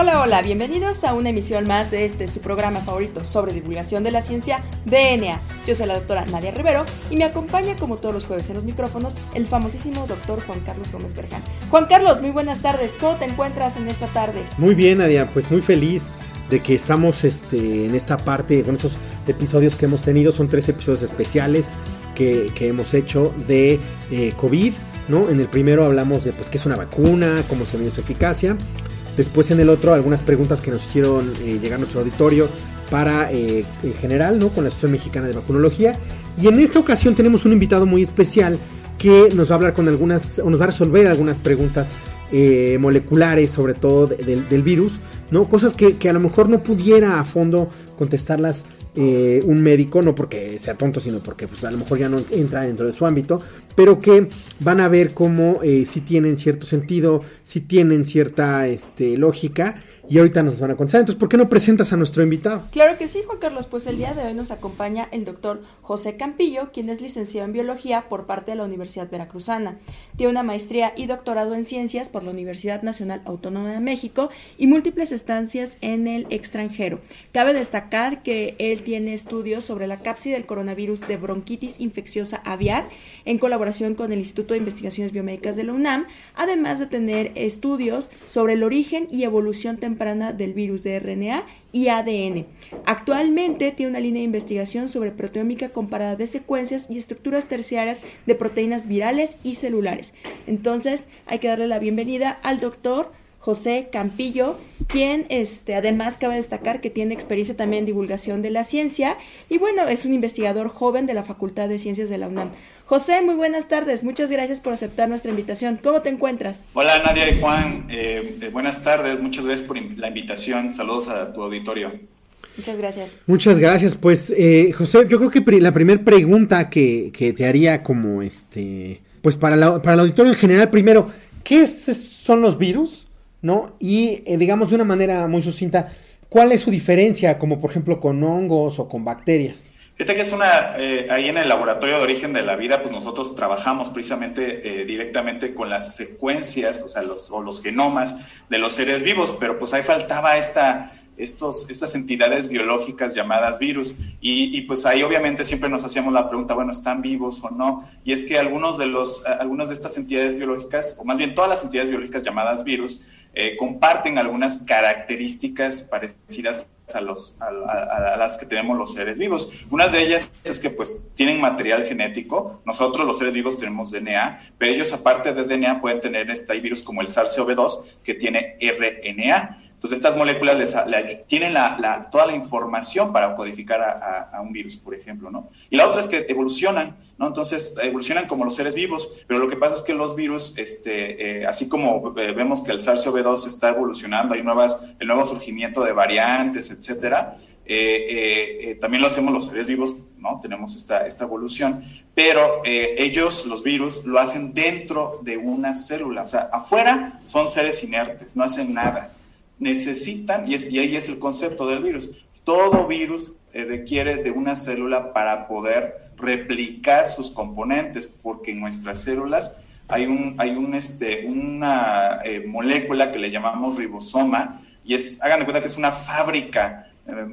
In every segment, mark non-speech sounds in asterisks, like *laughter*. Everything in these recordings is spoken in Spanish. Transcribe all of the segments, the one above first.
Hola, hola, bienvenidos a una emisión más de este su programa favorito sobre divulgación de la ciencia, DNA. Yo soy la doctora Nadia Rivero y me acompaña como todos los jueves en los micrófonos el famosísimo doctor Juan Carlos Gómez Berján. Juan Carlos, muy buenas tardes, ¿cómo te encuentras en esta tarde? Muy bien, Nadia, pues muy feliz de que estamos este, en esta parte, con estos episodios que hemos tenido, son tres episodios especiales que, hemos hecho de eh, COVID, ¿no? En el primero hablamos de pues qué es una vacuna, cómo se mide su eficacia. Después en el otro algunas preguntas que nos hicieron eh, llegar a nuestro auditorio para eh, en general, ¿no? Con la Asociación Mexicana de Vacunología. Y en esta ocasión tenemos un invitado muy especial que nos va a hablar con algunas, o nos va a resolver algunas preguntas eh, moleculares, sobre todo del virus, ¿no? Cosas que, que, a lo mejor no pudiera a fondo contestarlas eh, un médico, no porque sea tonto, sino porque pues, a lo mejor ya no entra dentro de su ámbito, pero que van a ver cómo eh, si tienen cierto sentido, si tienen cierta este, lógica y ahorita nos van a contar. Entonces, ¿por qué no presentas a nuestro invitado? Claro que sí, Juan Carlos. Pues el día de hoy nos acompaña el doctor José Campillo, quien es licenciado en biología por parte de la Universidad Veracruzana. Tiene una maestría y doctorado en ciencias por la Universidad Nacional Autónoma de México y múltiples estancias en el extranjero. Cabe destacar que él tiene estudios sobre la cápside del coronavirus de bronquitis infecciosa aviar en colaboración con el Instituto de Investigaciones Biomédicas de la UNAM, además de tener estudios sobre el origen y evolución temprana del virus de RNA y ADN. Actualmente tiene una línea de investigación sobre proteómica comparada de secuencias y estructuras terciarias de proteínas virales y celulares. Entonces, hay que darle la bienvenida al doctor José Campillo, quien este, además cabe destacar que tiene experiencia también en divulgación de la ciencia y bueno, es un investigador joven de la Facultad de Ciencias de la UNAM. José, muy buenas tardes. Muchas gracias por aceptar nuestra invitación. ¿Cómo te encuentras? Hola Nadia y Juan. Eh, buenas tardes. Muchas gracias por la invitación. Saludos a tu auditorio. Muchas gracias. Muchas gracias. Pues, eh, José, yo creo que la primera pregunta que, te haría como este, pues para, para el auditorio en general, primero, ¿qué son los virus? ¿No? Y eh, digamos de una manera muy sucinta, ¿cuál es su diferencia como por ejemplo con hongos o con bacterias? Que es una, eh, ahí en el laboratorio de origen de la vida, pues nosotros trabajamos precisamente eh, directamente con las secuencias, o sea, los, o los genomas de los seres vivos, pero pues ahí faltaba esta, estas entidades biológicas llamadas virus. Y, pues ahí obviamente siempre nos hacíamos la pregunta, bueno, ¿están vivos o no? Y es que algunos de los, algunas de estas entidades biológicas, o más bien todas las entidades biológicas llamadas virus, eh, comparten algunas características parecidas a, las que tenemos los seres vivos. Una de ellas es que pues tienen material genético, nosotros los seres vivos tenemos DNA, pero ellos aparte de DNA pueden tener este virus como el SARS-CoV-2 que tiene RNA. Entonces, estas moléculas les, tienen la, toda la información para codificar a, un virus, por ejemplo, ¿no? Y la otra es que evolucionan, ¿no? Entonces, evolucionan como los seres vivos, pero lo que pasa es que los virus, este, eh, así como eh, vemos que el SARS-CoV-2 está evolucionando, hay nuevas, el nuevo surgimiento de variantes, etcétera, eh, también lo hacemos los seres vivos, ¿no? Tenemos esta evolución, pero ellos, los virus, lo hacen dentro de una célula, o sea, afuera son seres inertes, no hacen nada necesitan, y, ahí es el concepto del virus, todo virus eh, requiere de una célula para poder replicar sus componentes, porque en nuestras células hay, un, hay un, este, una eh, molécula que le llamamos ribosoma, y es, hagan de cuenta que es una fábrica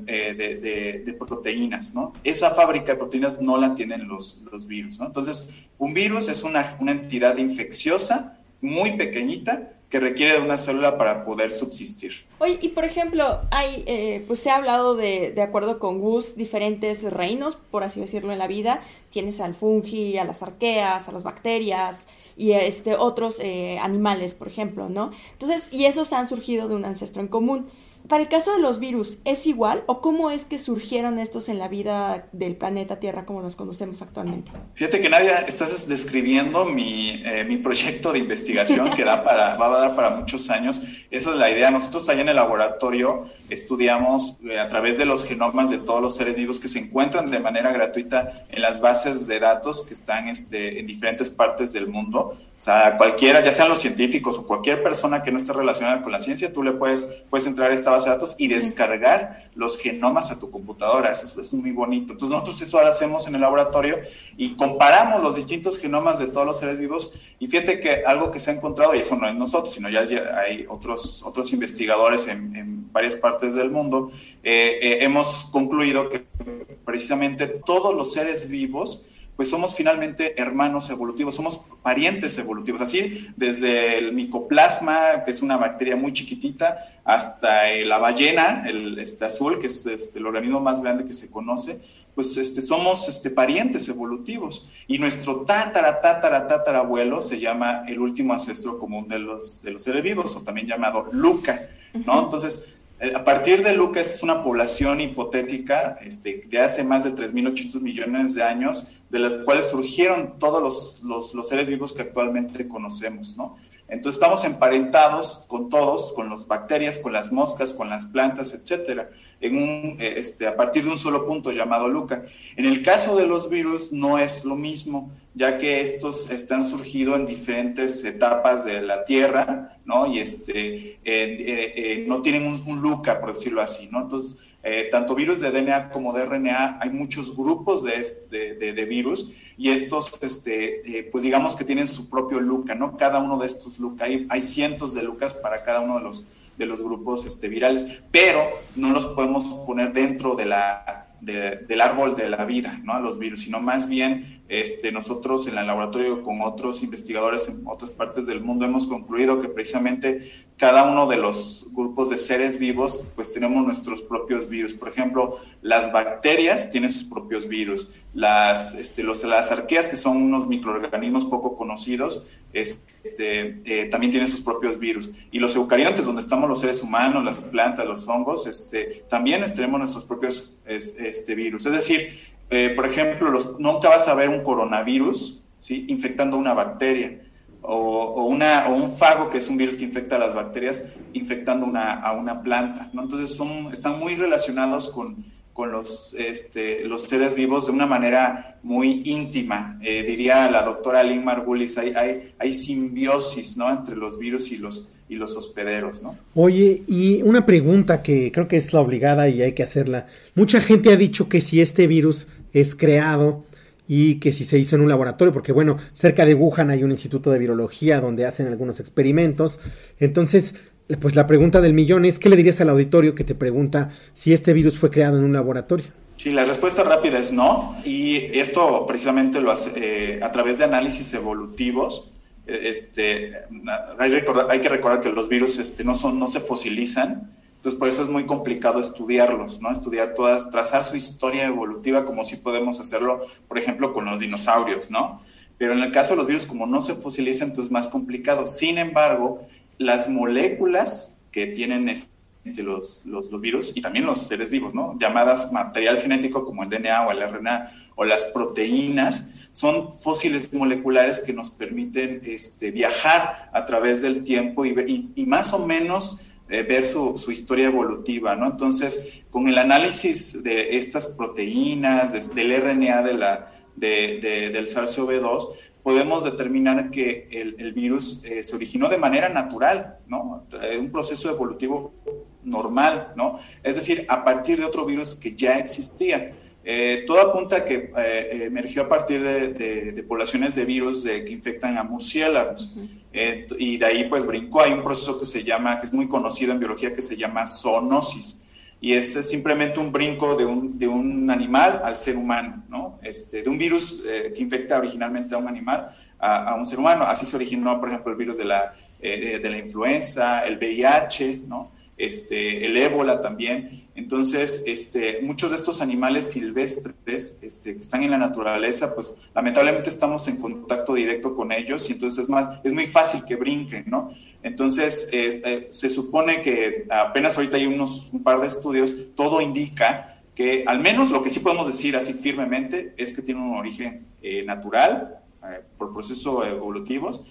eh, de, proteínas, ¿no? Esa fábrica de proteínas no la tienen los, los virus. Entonces, un virus es una, una entidad infecciosa muy pequeñita que requiere de una célula para poder subsistir. Oye, y por ejemplo, hay, eh, pues se ha hablado de, de acuerdo con Gus, diferentes reinos, por así decirlo, en la vida. Tienes al fungi, a las arqueas, a las bacterias y este, otros eh, animales, por ejemplo, ¿no? Entonces, y esos han surgido de un ancestro en común. Para el caso de los virus, ¿es igual o cómo es que surgieron estos en la vida del planeta Tierra como los conocemos actualmente? Fíjate que Nadia, estás describiendo mi, eh, mi proyecto de investigación que da para, va a dar para muchos años. Esa es la idea. Nosotros allá en el laboratorio estudiamos eh, a través de los genomas de todos los seres vivos que se encuentran de manera gratuita en las bases de datos que están este, en diferentes partes del mundo O sea, cualquiera, ya sean los científicos o cualquier persona que no esté relacionada con la ciencia, tú le puedes, puedes entrar a esta base de datos y descargar los genomas a tu computadora. Eso es, muy bonito. Entonces nosotros eso lo hacemos en el laboratorio y comparamos los distintos genomas de todos los seres vivos y fíjate que algo que se ha encontrado, y eso no es nosotros, sino ya hay otros, otros investigadores en, varias partes del mundo, eh, eh, hemos concluido que precisamente todos los seres vivos pues somos finalmente hermanos evolutivos, somos parientes evolutivos, así desde el micoplasma, que es una bacteria muy chiquitita, hasta la ballena, el este azul, que es este, el organismo más grande que se conoce, pues este, somos este, parientes evolutivos. Y nuestro tatara, tatara, tatara abuelo se llama el último ancestro común de los, de los seres vivos, o también llamado Luca, ¿no? Entonces, a partir de Lucas es una población hipotética este, de hace más de 3.800 millones de años, de las cuales surgieron todos los, los, seres vivos que actualmente conocemos, ¿no? Entonces estamos emparentados con todos, con las bacterias, con las moscas, con las plantas, etcétera, eh, este, a partir de un solo punto llamado Luca. En el caso de los virus no es lo mismo, ya que estos están surgido en diferentes etapas de la Tierra, ¿no? Y este, eh, eh, no tienen un, un, Luca, por decirlo así, ¿no? Entonces, tanto virus de DNA como de RNA, hay muchos grupos de, de, de virus y estos, este, eh, pues digamos que tienen su propio Luca, ¿no? Cada uno de estos Luca, hay, hay cientos de Lucas para cada uno de los, de los grupos este, virales, pero no los podemos poner dentro de la del árbol de la vida, ¿no? A los virus, sino más bien este, nosotros en el laboratorio con otros investigadores en otras partes del mundo hemos concluido que precisamente cada uno de los grupos de seres vivos, pues tenemos nuestros propios virus. Por ejemplo, las bacterias tienen sus propios virus. Las, este, los, las arqueas, que son unos microorganismos poco conocidos, este, eh, también tienen sus propios virus. Y los eucariontes, donde estamos los seres humanos, las plantas, los hongos, este, también tenemos nuestros propios este, virus. Es decir, eh, por ejemplo, los, nunca vas a ver un coronavirus ¿sí? infectando una bacteria o, una, o un fago, que es un virus que infecta a las bacterias, infectando una, a una planta. ¿no? Entonces son, están muy relacionados con, con los, este, los seres vivos de una manera muy íntima. Eh, diría la doctora Lynn Margulis, hay, hay, hay, simbiosis ¿no? entre los virus y los, y los hospederos. ¿no? Oye, y una pregunta que creo que es la obligada y hay que hacerla. Mucha gente ha dicho que si este virus es creado y que si se hizo en un laboratorio, porque bueno, cerca de Wuhan hay un instituto de virología donde hacen algunos experimentos. Entonces, pues la pregunta del millón es, ¿qué le dirías al auditorio que te pregunta si este virus fue creado en un laboratorio? Sí, la respuesta rápida es no, y esto precisamente lo hace eh, a través de análisis evolutivos. Eh, este, hay, que recordar que los virus este, no, se fosilizan, entonces, por eso es muy complicado estudiarlos, ¿no? Estudiar todas, trazar su historia evolutiva como si podemos hacerlo, por ejemplo, con los dinosaurios, ¿no? Pero en el caso de los virus, como no se fosilizan, entonces es más complicado. Sin embargo, las moléculas que tienen este, los, los, virus y también los seres vivos, ¿no? Llamadas material genético como el DNA o el RNA o las proteínas, son fósiles moleculares que nos permiten este, viajar a través del tiempo y, y, más o menos eh, ver su, historia evolutiva, ¿no? Entonces, con el análisis de estas proteínas, del RNA de la, de, del SARS-CoV-2, podemos determinar que el, virus eh, se originó de manera natural, ¿no? Un proceso evolutivo normal, ¿no? Es decir, a partir de otro virus que ya existía. Eh, todo apunta a que eh, emergió a partir de, poblaciones de virus que infectan a murciélagos. Eh, y de ahí pues brincó. Hay un proceso que se llama, que es muy conocido en biología, que se llama zoonosis. Y es simplemente un brinco de un, de un animal al ser humano, ¿no? Este, de un virus que infecta originalmente a un animal a, un ser humano. Así se originó, por ejemplo, el virus de la, de la influenza, el VIH, ¿no? este, el ébola también. Entonces, este, muchos de estos animales silvestres este, que están en la naturaleza, pues lamentablemente estamos en contacto directo con ellos y entonces es, más, es muy fácil que brinquen, ¿no? Entonces, eh, eh, se supone que apenas ahorita hay unos, un par de estudios, todo indica que al menos lo que sí podemos decir así firmemente es que tiene un origen eh, natural por procesos evolutivos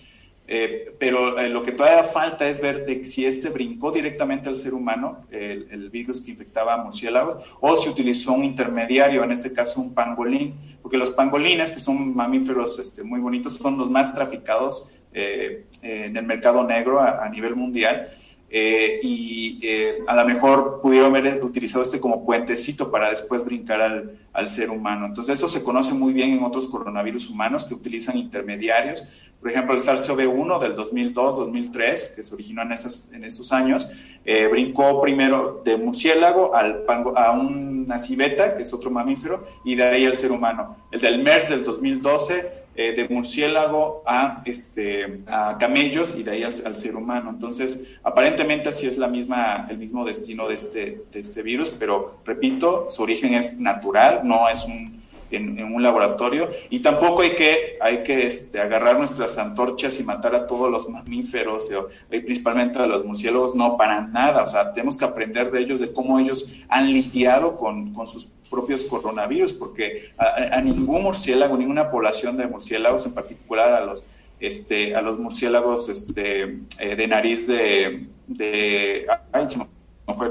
eh, pero eh, lo que todavía falta es ver si este brincó directamente al ser humano, el, virus que infectaba a murciélagos, o si utilizó un intermediario, en este caso un pangolín, porque los pangolines, que son mamíferos este, muy bonitos, son los más traficados eh, en el mercado negro a nivel mundial. Eh, y eh, a lo mejor pudieron haber utilizado este como puentecito para después brincar al, al, ser humano. Entonces eso se conoce muy bien en otros coronavirus humanos que utilizan intermediarios. Por ejemplo, el SARS-CoV-1 del 2002-2003, que se originó en, esas, en esos años, eh, brincó primero de murciélago al a una civeta, que es otro mamífero, y de ahí al ser humano. El del MERS del 2012 eh, de murciélago a, este, a camellos y de ahí al, ser humano. Entonces, aparentemente así es la misma, el mismo destino de este, de este virus, pero repito, su origen es natural, no es un en, un laboratorio. Y tampoco hay que, hay que este, agarrar nuestras antorchas y matar a todos los mamíferos, o, principalmente a los murciélagos, no, para nada, o sea, tenemos que aprender de ellos, de cómo ellos han lidiado con, con sus propios coronavirus, porque a, ningún murciélago, ninguna población de murciélagos, en particular a los, este, a los murciélagos este, eh, de nariz de, de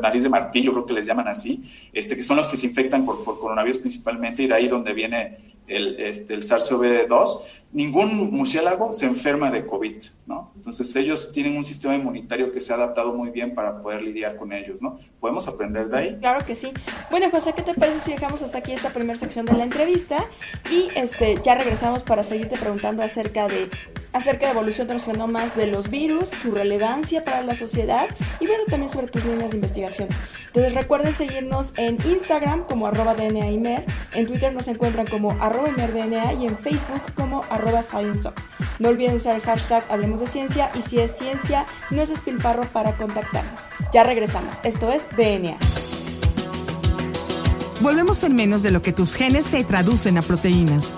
nariz de martillo, creo que les llaman así, este, que son los que se infectan por, por coronavirus principalmente, y de ahí donde viene el, este, el SARS-CoV-2, ningún murciélago se enferma de COVID, ¿no? Entonces ellos tienen un sistema inmunitario que se ha adaptado muy bien para poder lidiar con ellos, ¿no? ¿Podemos aprender de ahí? Claro que sí. Bueno, José, ¿qué te parece si dejamos hasta aquí esta primera sección de la entrevista y este, ya regresamos para seguirte preguntando acerca de acerca de evolución de los genomas de los virus, su relevancia para la sociedad y bueno, también sobre tus líneas de investigación. Entonces recuerden seguirnos en Instagram como arroba DNAimer, en Twitter nos encuentran como arroba ImerDNA y en Facebook como arroba ScienceOx. No olviden usar el hashtag Hablemos de Ciencia y si es ciencia, no es despilfarro para contactarnos. Ya regresamos, esto es DNA. Volvemos en menos de lo que tus genes se traducen a proteínas.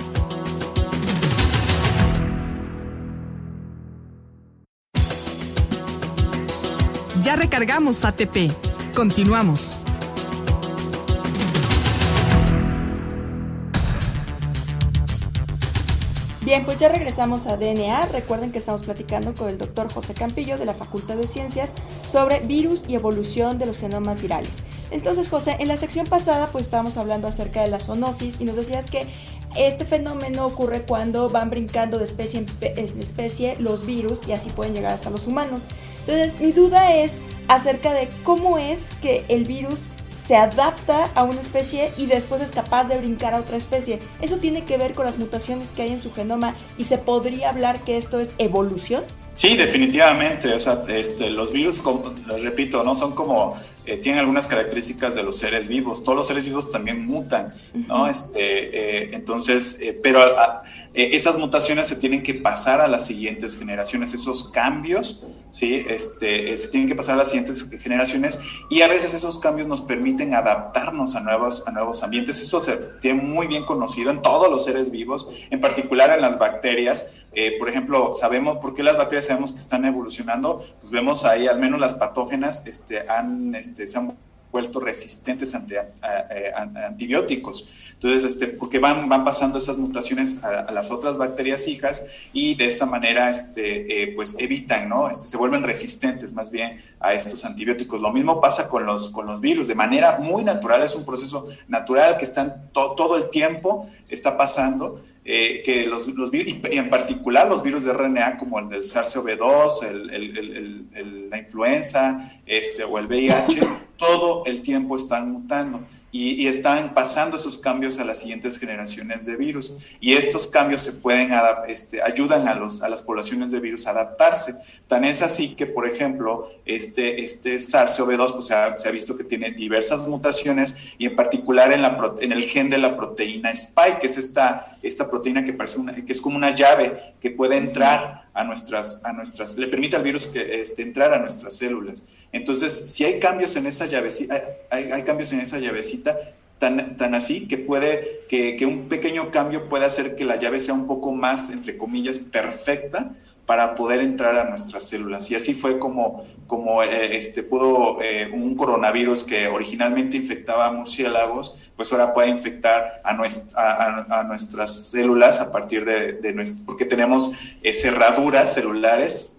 Ya recargamos ATP. Continuamos. Bien, pues ya regresamos a DNA. Recuerden que estamos platicando con el doctor José Campillo de la Facultad de Ciencias sobre virus y evolución de los genomas virales. Entonces, José, en la sección pasada pues estábamos hablando acerca de la zoonosis y nos decías que este fenómeno ocurre cuando van brincando de especie en especie los virus y así pueden llegar hasta los humanos. Entonces, mi duda es acerca de cómo es que el virus se adapta a una especie y después es capaz de brincar a otra especie. ¿Eso tiene que ver con las mutaciones que hay en su genoma y se podría hablar que esto es evolución? Sí, definitivamente. O sea, este, los virus, como, les repito, no son como eh, tienen algunas características de los seres vivos. Todos los seres vivos también mutan, ¿no? este, eh, entonces, eh, pero esas mutaciones se tienen que pasar a las siguientes generaciones. Esos cambios, sí, este, se tienen que pasar a las siguientes generaciones y a veces esos cambios nos permiten adaptarnos a nuevos, a nuevos ambientes. Eso se tiene muy bien conocido en todos los seres vivos, en particular en las bacterias. por ejemplo, sabemos por qué las bacterias sabemos que están evolucionando, pues vemos ahí al menos las patógenas este, han, este, se han vuelto resistentes ante antibióticos. Entonces, este, porque van, van pasando esas mutaciones a, las otras bacterias hijas y de esta manera este, eh, pues evitan, ¿no? Este, se vuelven resistentes más bien a estos antibióticos. Lo mismo pasa con los, con los virus, de manera muy natural, es un proceso natural que están todo el tiempo está pasando, eh, que los, los virus, y en particular los virus de RNA como el del SARS-CoV-2, el, el, la influenza este, o el VIH, todo el tiempo están mutando y, están pasando esos cambios a las siguientes generaciones de virus. Y estos cambios se pueden este, ayudan a, los, a las poblaciones de virus a adaptarse. Tan es así que, por ejemplo, este, este SARS-CoV-2 pues, se, ha, visto que tiene diversas mutaciones y en particular en, la, en el gen de la proteína spike, que es esta, esta proteína que, parece una, que es como una llave que puede entrar a nuestras, a nuestras, le permite al virus que, este, entrar a nuestras células. Entonces, si hay cambios en esa llavecita, hay, hay cambios en esa llavecita, tan, tan así que puede, que, que un pequeño cambio puede hacer que la llave sea un poco más, entre comillas, perfecta para poder entrar a nuestras células. Y así fue como, como eh, este, pudo eh, un coronavirus que originalmente infectaba a murciélagos, pues ahora puede infectar a, a, a, nuestras células a partir de, de nuestro, porque tenemos eh, cerraduras celulares,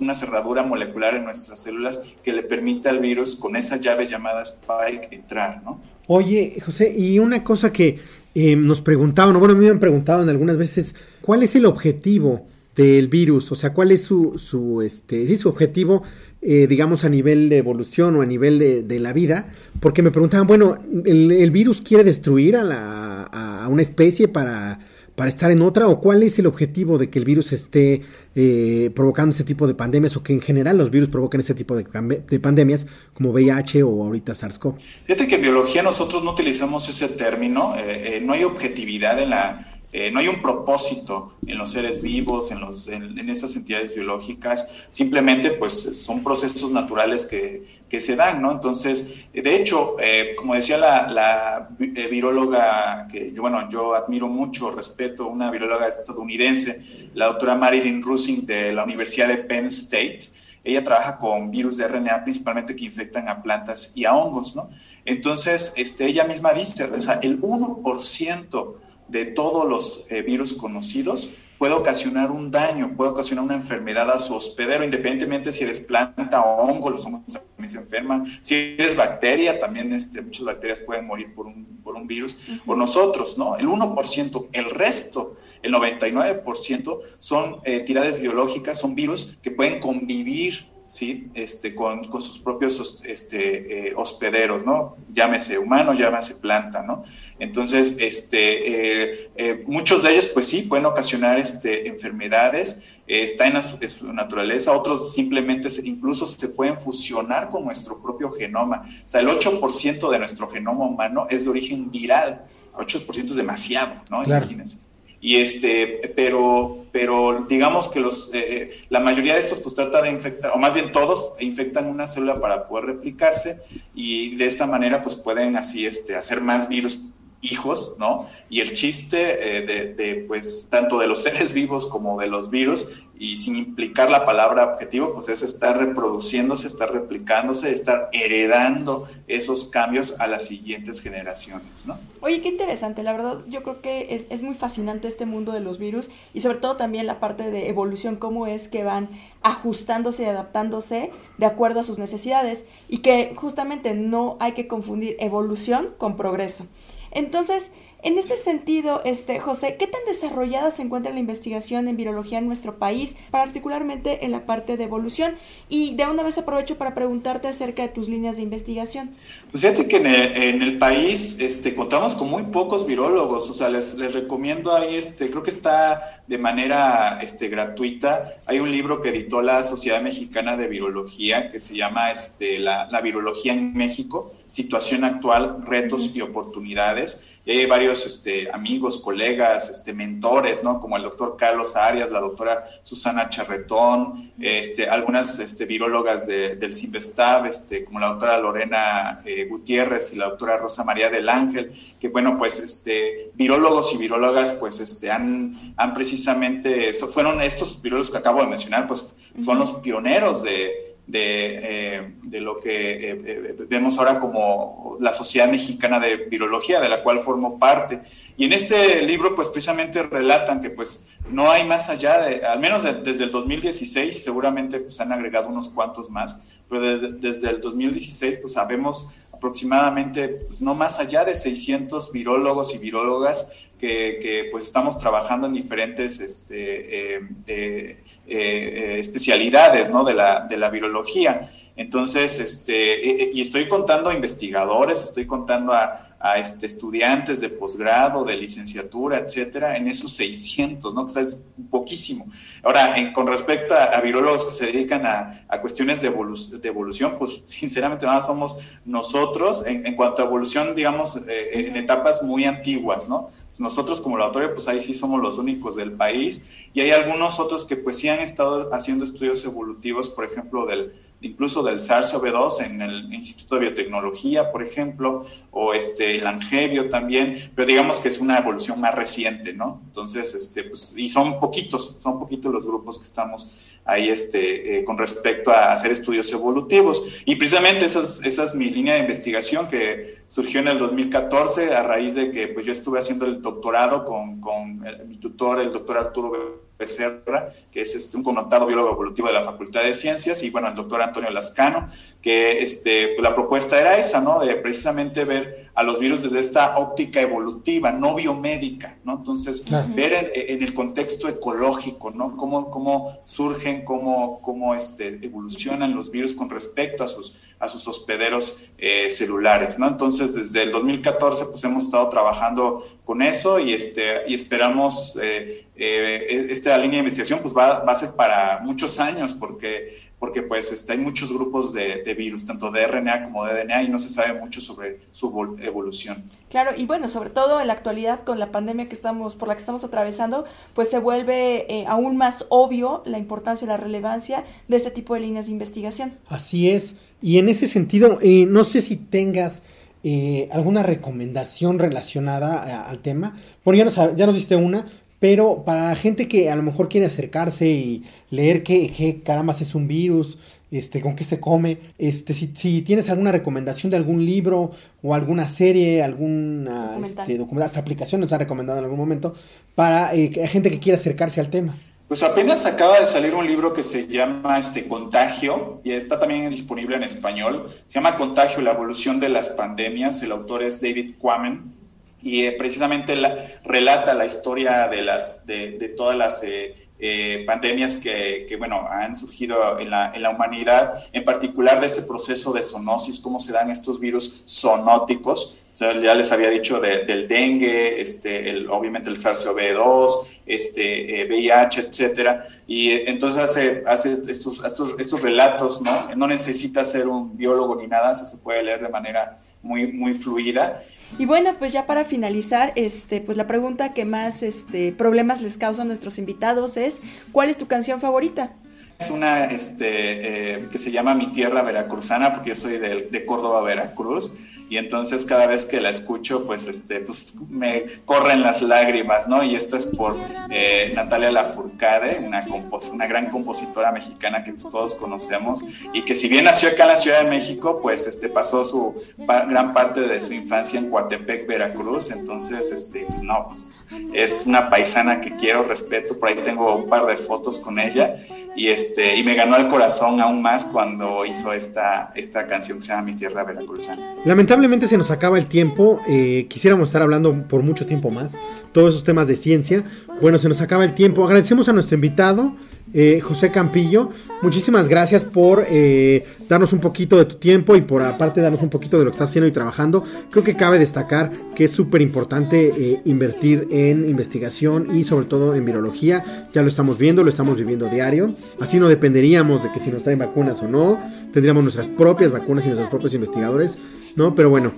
una cerradura molecular en nuestras células que le permite al virus con esa llave llamada Spike entrar, ¿no? Oye, José, y una cosa que nos preguntaban, o bueno, me han preguntado en algunas veces, ¿cuál es el objetivo del virus, o sea, cuál es su, su, este, sí, su objetivo, eh, digamos, a nivel de evolución o a nivel de, la vida, porque me preguntaban, bueno, ¿el, virus quiere destruir a, la, a una especie para, para estar en otra, o cuál es el objetivo de que el virus esté eh, provocando ese tipo de pandemias, o que en general los virus provoquen ese tipo de, de pandemias, como VIH o ahorita SARS-CoV? Fíjate que en biología nosotros no utilizamos ese término, eh, no hay objetividad en la eh, no hay un propósito en los seres vivos, en, los, en, esas entidades biológicas, simplemente pues son procesos naturales que, que se dan, ¿no? Entonces, de hecho, eh, como decía la, la eh, viróloga que yo, bueno, yo admiro mucho, respeto, una viróloga estadounidense, la doctora Marilyn Rusing de la Universidad de Penn State, ella trabaja con virus de RNA principalmente que infectan a plantas y a hongos, ¿no? Entonces, este, ella misma dice, o sea, el 1% de todos los eh, virus conocidos puede ocasionar un daño, puede ocasionar una enfermedad a su hospedero, independientemente si eres planta o hongo, los hongos también se enferman. Si eres bacteria, también este, muchas bacterias pueden morir por un, por un virus. O nosotros, ¿no? El 1%, el resto, el 99% son eh, tirades biológicas, son virus que pueden convivir ¿sí? Este, con, con sus propios este, eh, hospederos, ¿no? Llámese humano, llámese planta, ¿no? Entonces, este, eh, eh, muchos de ellos, pues sí, pueden ocasionar este, enfermedades, está en, su, naturaleza, otros simplemente incluso se pueden fusionar con nuestro propio genoma. O sea, el 8% de nuestro genoma humano es de origen viral. 8% es demasiado, ¿no? Imagínense. Y este, pero, pero digamos que los, eh, eh, la mayoría de estos pues trata de infectar, o más bien todos infectan una célula para poder replicarse y de esa manera pues pueden así este, hacer más virus hijos, ¿no? Y el chiste eh, de, pues, tanto de los *laughs* seres vivos como de los virus, y sin implicar la palabra objetivo, pues es estar reproduciéndose, estar replicándose, estar heredando esos cambios a las siguientes generaciones, ¿no? Oye, qué interesante, la verdad, yo creo que es, es muy fascinante este mundo de los virus y sobre todo también la parte de evolución, cómo es que van ajustándose y adaptándose de acuerdo a sus necesidades y que justamente no hay que confundir evolución con progreso. Entonces, en este sentido, este, José, ¿qué tan desarrollada se encuentra la investigación en virología en nuestro país, particularmente en la parte de evolución? Y de una vez aprovecho para preguntarte acerca de tus líneas de investigación. Pues fíjate que en el, país este, contamos con muy pocos virólogos, o sea, les, les, recomiendo ahí, este, creo que está de manera este, gratuita, hay un libro que editó la Sociedad Mexicana de Virología que se llama este, la, la Virología en México, situación actual, retos y oportunidades y hay varios este, amigos, colegas, este, mentores, ¿no? Como el doctor Carlos Arias, la doctora Susana Charretón, este, algunas este, virólogas del CIMBESTAB, este, como la doctora Lorena eh, Gutiérrez y la doctora Rosa María del Ángel, que bueno, pues este, virólogos y virólogas pues este, han, han precisamente, fueron estos virólogos que acabo de mencionar, pues son los pioneros de de, eh, de lo que eh, eh, vemos ahora como la Sociedad Mexicana de Virología, de la cual formo parte. Y en este libro, pues precisamente relatan que pues no hay más allá de, al menos desde el 2016, seguramente pues han agregado unos cuantos más, pero desde, desde el 2016 pues sabemos aproximadamente, pues no más allá de 600 virólogos y virólogas que, pues estamos trabajando en diferentes este, eh, eh, especialidades ¿no? de, la, de la virología. Entonces, este, y estoy contando a investigadores, estoy contando a, a este, estudiantes de posgrado, de licenciatura, etcétera, en esos 600, ¿no? Que es poquísimo. Ahora, con respecto a, virólogos que se dedican a, a cuestiones de, de, evolución, pues sinceramente nada somos nosotros en, cuanto a evolución, digamos, eh, en etapas muy antiguas, ¿no? Pues nosotros como laboratorio, pues ahí sí somos los únicos del país. Y hay algunos otros que pues sí han estado haciendo estudios evolutivos, por ejemplo, del incluso del SARS-CoV-2 en el Instituto de Biotecnología, por ejemplo, o este, el Angevio también, pero digamos que es una evolución más reciente, ¿no? Entonces, este, pues, y son poquitos, son poquitos los grupos que estamos ahí este, eh, con respecto a hacer estudios evolutivos. Y precisamente esa es, mi línea de investigación que surgió en el 2014 a raíz de que pues, yo estuve haciendo el doctorado con, con mi tutor, el doctor Arturo Becerra, que es este, un connotado biólogo evolutivo de la Facultad de Ciencias, y bueno, el doctor Antonio Lascano, que este, pues, la propuesta era esa, ¿no? De precisamente ver a los virus desde esta óptica evolutiva, no biomédica, ¿no? Entonces, ver en, el contexto ecológico, ¿no? Cómo, cómo surgen, cómo, cómo este, evolucionan los virus con respecto a sus, a sus hospederos eh, celulares, ¿no? Entonces, desde el 2014, pues hemos estado trabajando con eso y, este, y esperamos, eh, eh, esta línea de investigación, pues va, va a ser para muchos años, porque porque pues este, hay muchos grupos de, virus, tanto de RNA como de DNA, y no se sabe mucho sobre su evolución. Claro, y bueno, sobre todo en la actualidad con la pandemia que estamos, por la que estamos atravesando, pues se vuelve eh, aún más obvio la importancia y la relevancia de este tipo de líneas de investigación. Así es, y en ese sentido, eh, no sé si tengas eh, alguna recomendación relacionada al tema. Bueno, ya nos, ya nos diste una, pero para la gente que a lo mejor quiere acercarse y leer qué, qué caramba es un virus, este, con qué se come, este, si, si, tienes alguna recomendación de algún libro o alguna serie, alguna documental. Este, aplicación nos ha recomendado en algún momento, para eh, gente que quiera acercarse al tema. Pues apenas acaba de salir un libro que se llama este, Contagio y está también disponible en español. Se llama Contagio, la evolución de las pandemias. El autor es David Quammen y eh, precisamente la, relata la historia de, las, de, de todas las eh, eh, pandemias que, bueno, han surgido en la, en la, humanidad, en particular de este proceso de zoonosis, cómo se dan estos virus zoonóticos. Ya les había dicho del dengue, este, el, obviamente el SARS-CoV-2, este, VIH, etcétera. Y entonces hace, hace estos, estos, estos relatos, ¿no? No necesita ser un biólogo ni nada, se puede leer de manera muy, muy fluida. Y bueno, pues ya para finalizar, este, pues la pregunta que más este, problemas les causa a nuestros invitados es, ¿cuál es tu canción favorita? Es una este, eh, que se llama Mi Tierra Veracruzana, porque yo soy de, de Córdoba, Veracruz y entonces cada vez que la escucho, pues, este, pues me corren las lágrimas, ¿no? Y esto es por eh, Natalia Lafourcade, una, una gran compositora mexicana que pues, todos conocemos y que si bien nació acá en la Ciudad de México, pues este, pasó su gran parte de su infancia en Coatepec, Veracruz, entonces, este, no, pues es una paisana que quiero, respeto, por ahí tengo un par de fotos con ella y, este, y me ganó el corazón aún más cuando hizo esta, esta canción que se llama Mi Tierra Veracruzana. Lamentablemente se nos acaba el tiempo, eh, quisiéramos estar hablando por mucho tiempo más, todos esos temas de ciencia. Bueno, se nos acaba el tiempo. Agradecemos a nuestro invitado, eh, José Campillo. Muchísimas gracias por eh, darnos un poquito de tu tiempo y por aparte darnos un poquito de lo que estás haciendo y trabajando. Creo que cabe destacar que es súper importante eh, invertir en investigación y sobre todo en virología. Ya lo estamos viendo, lo estamos viviendo diario. Así no dependeríamos de que si nos traen vacunas o no. Tendríamos nuestras propias vacunas y nuestros propios investigadores. ¿No? Pero bueno,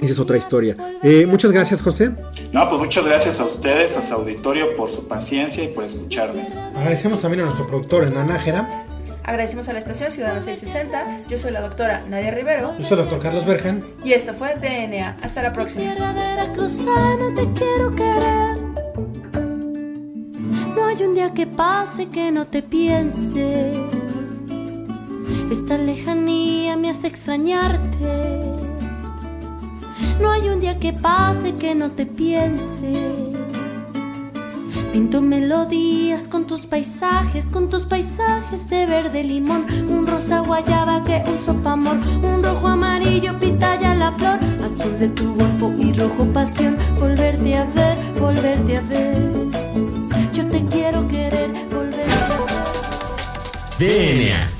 esa es otra historia. Eh, muchas gracias, José. No, pues muchas gracias a ustedes, a su auditorio, por su paciencia y por escucharme. Agradecemos también a nuestro productor, Hernán Nájera. Agradecemos a la estación Ciudadano 660. Yo soy la doctora Nadia Rivero. Yo soy el doctor Carlos Berjan. Y esto fue DNA. Hasta la próxima. te quiero querer. No hay un día que pase que no te piense. Esta lejanía me hace extrañarte. No hay un día que pase que no te piense. Pinto melodías con tus paisajes, con tus paisajes de verde limón, un rosa guayaba que uso pa' amor, un rojo amarillo pitaya la flor, azul de tu golfo y rojo pasión, volverte a ver, volverte a ver. Yo te quiero querer, volverte a ver. DNA.